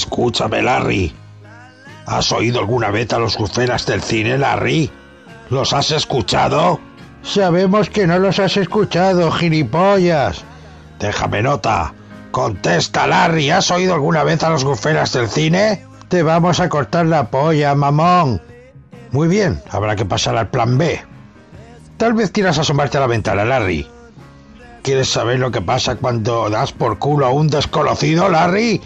Escúchame, Larry. ¿Has oído alguna vez a los guferas del cine, Larry? ¿Los has escuchado? Sabemos que no los has escuchado, gilipollas. Déjame nota. Contesta, Larry. ¿Has oído alguna vez a los guferas del cine? Te vamos a cortar la polla, mamón. Muy bien, habrá que pasar al plan B. Tal vez quieras asomarte a la ventana, Larry. ¿Quieres saber lo que pasa cuando das por culo a un desconocido, Larry?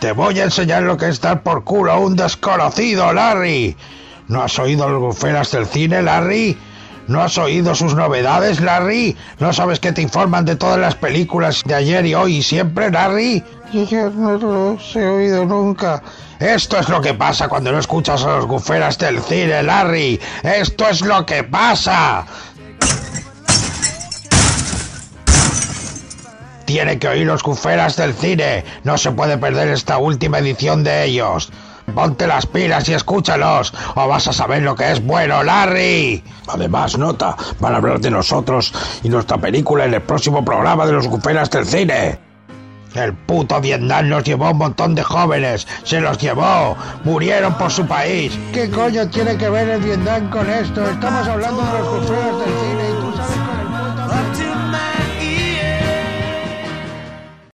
Te voy a enseñar lo que es dar por culo a un desconocido, Larry. ¿No has oído los guferas del cine, Larry? ¿No has oído sus novedades, Larry? ¿No sabes que te informan de todas las películas de ayer y hoy y siempre, Larry? Yo no los he oído nunca. Esto es lo que pasa cuando no escuchas a los guferas del cine, Larry. Esto es lo que pasa. Tiene que oír los guferas del cine. No se puede perder esta última edición de ellos. Ponte las pilas y escúchalos, o vas a saber lo que es bueno, Larry. Además, nota, van a hablar de nosotros y nuestra película en el próximo programa de los guferas del cine. El puto Vietnam nos llevó un montón de jóvenes, se los llevó, murieron por su país. ¿Qué coño tiene que ver el Vietnam con esto? Estamos hablando de los guferas del